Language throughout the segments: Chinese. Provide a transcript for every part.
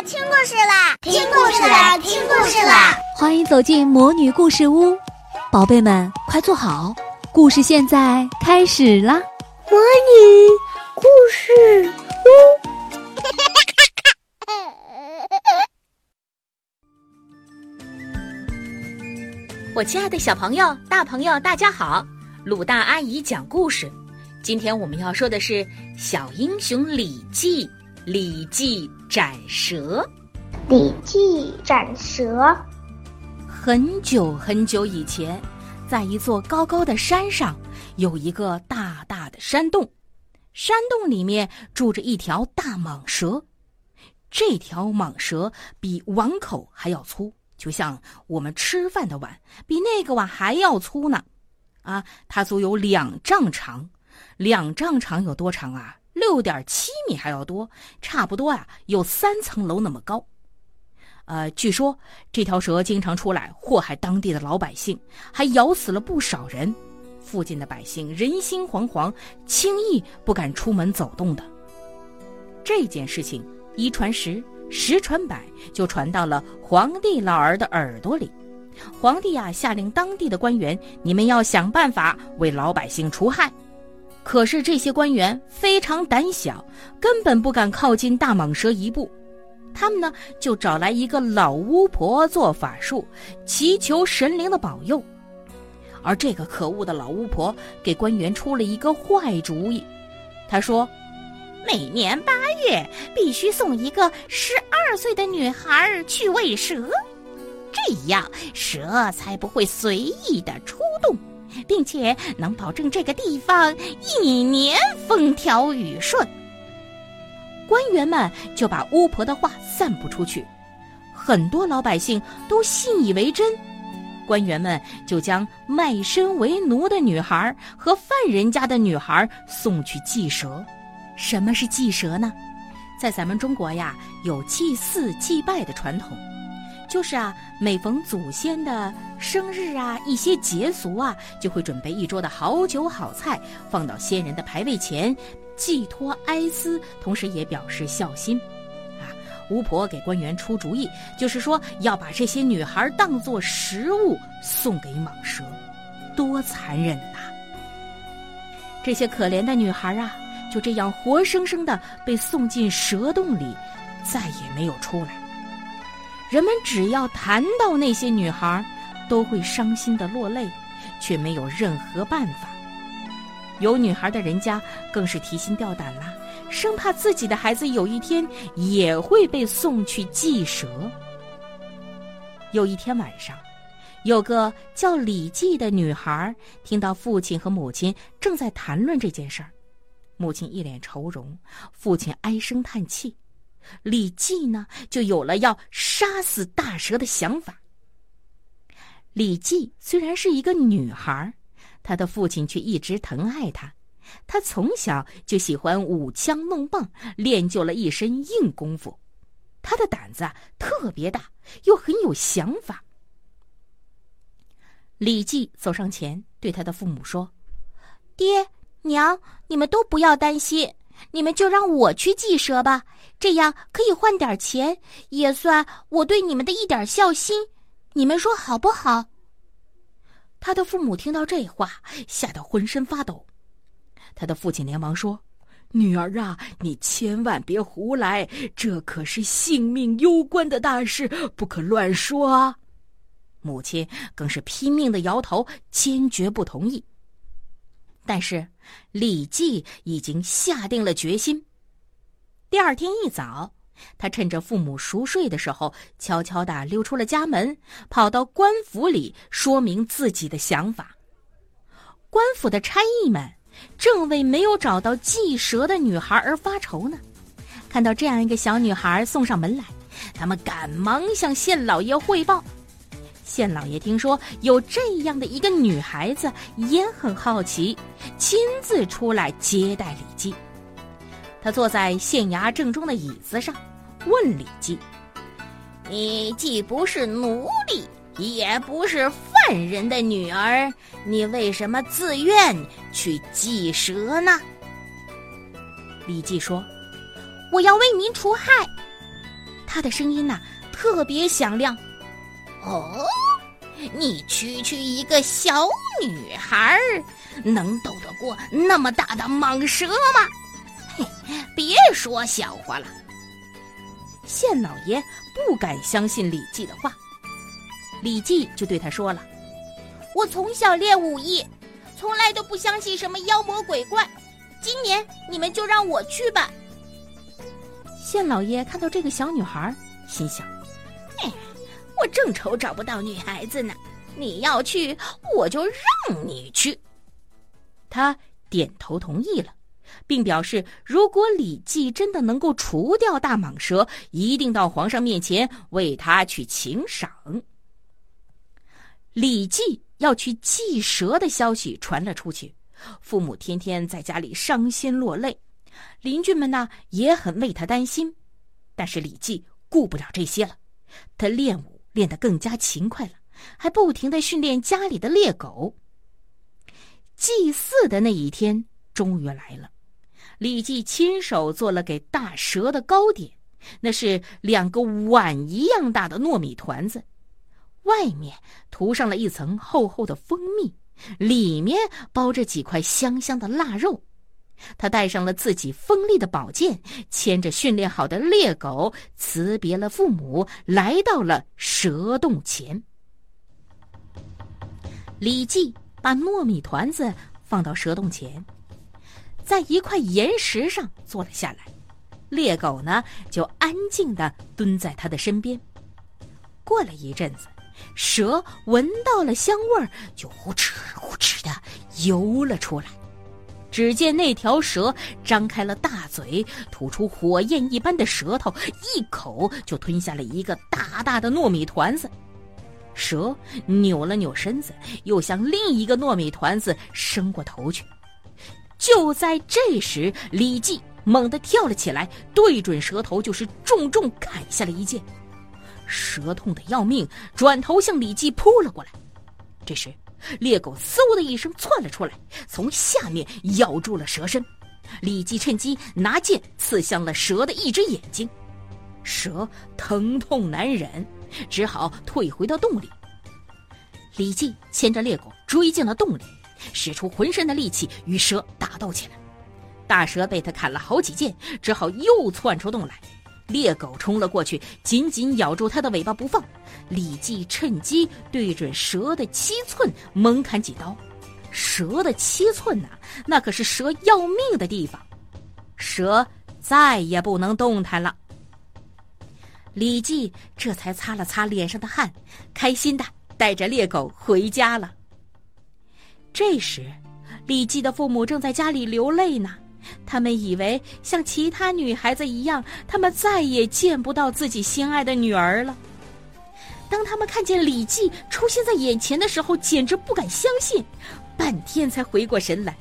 啦，听故事啦，听故事啦，听故事啦！欢迎走进魔女故事屋，宝贝们快坐好，故事现在开始啦！魔女故事屋，我亲爱的小朋友、大朋友，大家好！鲁大阿姨讲故事，今天我们要说的是《小英雄李记》。李记斩蛇，李记斩蛇。很久很久以前，在一座高高的山上，有一个大大的山洞。山洞里面住着一条大蟒蛇。这条蟒蛇比碗口还要粗，就像我们吃饭的碗，比那个碗还要粗呢。啊，它足有两丈长。两丈长有多长啊？六点七米还要多，差不多啊，有三层楼那么高。呃，据说这条蛇经常出来祸害当地的老百姓，还咬死了不少人。附近的百姓人心惶惶，轻易不敢出门走动的。这件事情一传十，十传百，就传到了皇帝老儿的耳朵里。皇帝啊，下令当地的官员，你们要想办法为老百姓除害。可是这些官员非常胆小，根本不敢靠近大蟒蛇一步。他们呢，就找来一个老巫婆做法术，祈求神灵的保佑。而这个可恶的老巫婆给官员出了一个坏主意。她说：“每年八月必须送一个十二岁的女孩去喂蛇，这样蛇才不会随意的出动。”并且能保证这个地方一年风调雨顺。官员们就把巫婆的话散布出去，很多老百姓都信以为真。官员们就将卖身为奴的女孩和犯人家的女孩送去祭蛇。什么是祭蛇呢？在咱们中国呀，有祭祀祭拜的传统。就是啊，每逢祖先的生日啊，一些节俗啊，就会准备一桌的好酒好菜，放到先人的牌位前，寄托哀思，同时也表示孝心。啊，巫婆给官员出主意，就是说要把这些女孩当做食物送给蟒蛇，多残忍呐！这些可怜的女孩啊，就这样活生生的被送进蛇洞里，再也没有出来。人们只要谈到那些女孩，都会伤心的落泪，却没有任何办法。有女孩的人家更是提心吊胆啦，生怕自己的孩子有一天也会被送去祭蛇。有一天晚上，有个叫李记的女孩听到父亲和母亲正在谈论这件事儿，母亲一脸愁容，父亲唉声叹气。李记呢，就有了要杀死大蛇的想法。李记虽然是一个女孩，她的父亲却一直疼爱她。她从小就喜欢舞枪弄棒，练就了一身硬功夫。她的胆子特别大，又很有想法。李记走上前，对他的父母说：“爹娘，你们都不要担心。”你们就让我去祭蛇吧，这样可以换点钱，也算我对你们的一点孝心。你们说好不好？他的父母听到这话，吓得浑身发抖。他的父亲连忙说：“女儿啊，你千万别胡来，这可是性命攸关的大事，不可乱说啊！”母亲更是拼命的摇头，坚决不同意。但是，李记已经下定了决心。第二天一早，他趁着父母熟睡的时候，悄悄地溜出了家门，跑到官府里说明自己的想法。官府的差役们正为没有找到祭蛇的女孩而发愁呢。看到这样一个小女孩送上门来，他们赶忙向县老爷汇报。县老爷听说有这样的一个女孩子，也很好奇，亲自出来接待李记。他坐在县衙正中的椅子上，问李记：“你既不是奴隶，也不是犯人的女儿，你为什么自愿去祭蛇呢？”李记说：“我要为民除害。”他的声音呐特别响亮。哦，你区区一个小女孩，能斗得过那么大的蟒蛇吗？嘿，别说笑话了。县老爷不敢相信李记的话，李记就对他说了：“我从小练武艺，从来都不相信什么妖魔鬼怪。今年你们就让我去吧。”县老爷看到这个小女孩，心想：“哎，我正愁找不到女孩子呢，你要去，我就让你去。”他点头同意了。并表示，如果李记真的能够除掉大蟒蛇，一定到皇上面前为他去请赏。李记要去祭蛇的消息传了出去，父母天天在家里伤心落泪，邻居们呢也很为他担心。但是李记顾不了这些了，他练武练得更加勤快了，还不停的训练家里的猎狗。祭祀的那一天终于来了。李记亲手做了给大蛇的糕点，那是两个碗一样大的糯米团子，外面涂上了一层厚厚的蜂蜜，里面包着几块香香的腊肉。他带上了自己锋利的宝剑，牵着训练好的猎狗，辞别了父母，来到了蛇洞前。李记把糯米团子放到蛇洞前。在一块岩石上坐了下来，猎狗呢就安静的蹲在他的身边。过了一阵子，蛇闻到了香味儿，就呼哧呼哧的游了出来。只见那条蛇张开了大嘴，吐出火焰一般的舌头，一口就吞下了一个大大的糯米团子。蛇扭了扭身子，又向另一个糯米团子伸过头去。就在这时，李记猛地跳了起来，对准蛇头就是重重砍下了一剑。蛇痛得要命，转头向李记扑了过来。这时，猎狗嗖的一声窜了出来，从下面咬住了蛇身。李记趁机拿剑刺向了蛇的一只眼睛，蛇疼痛难忍，只好退回到洞里。李记牵着猎狗追进了洞里。使出浑身的力气与蛇打斗起来，大蛇被他砍了好几剑，只好又窜出洞来。猎狗冲了过去，紧紧咬住它的尾巴不放。李记趁机对准蛇的七寸猛砍几刀。蛇的七寸呐，那可是蛇要命的地方，蛇再也不能动弹了。李记这才擦了擦脸上的汗，开心的带着猎狗回家了。这时，李记的父母正在家里流泪呢。他们以为像其他女孩子一样，他们再也见不到自己心爱的女儿了。当他们看见李记出现在眼前的时候，简直不敢相信，半天才回过神来。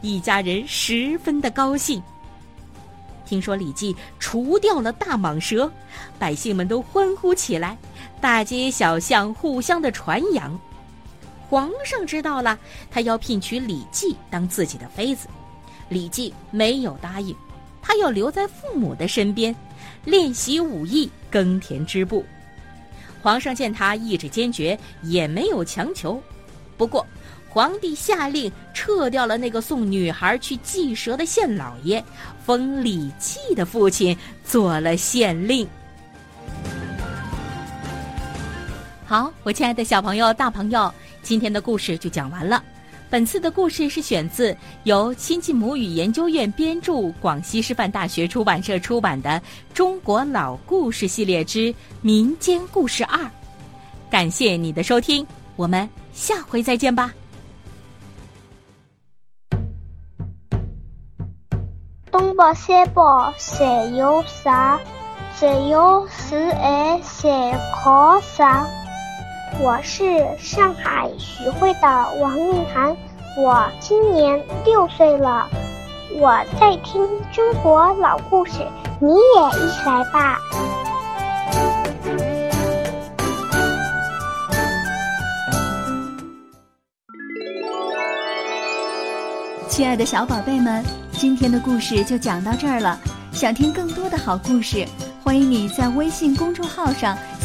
一家人十分的高兴。听说李记除掉了大蟒蛇，百姓们都欢呼起来，大街小巷互相的传扬。皇上知道了，他要聘娶李记当自己的妃子，李记没有答应，他要留在父母的身边，练习武艺，耕田织布。皇上见他意志坚决，也没有强求。不过，皇帝下令撤掉了那个送女孩去祭蛇的县老爷，封李记的父亲做了县令。好，我亲爱的小朋友、大朋友。今天的故事就讲完了。本次的故事是选自由亲近母语研究院编著、广西师范大学出版社出版的《中国老故事系列之民间故事二》。感谢你的收听，我们下回再见吧。东北西北谁有啥？只有十二谁可啥？我是上海徐汇的王韵涵，我今年六岁了，我在听中国老故事，你也一起来吧。亲爱的小宝贝们，今天的故事就讲到这儿了。想听更多的好故事。欢迎你在微信公众号上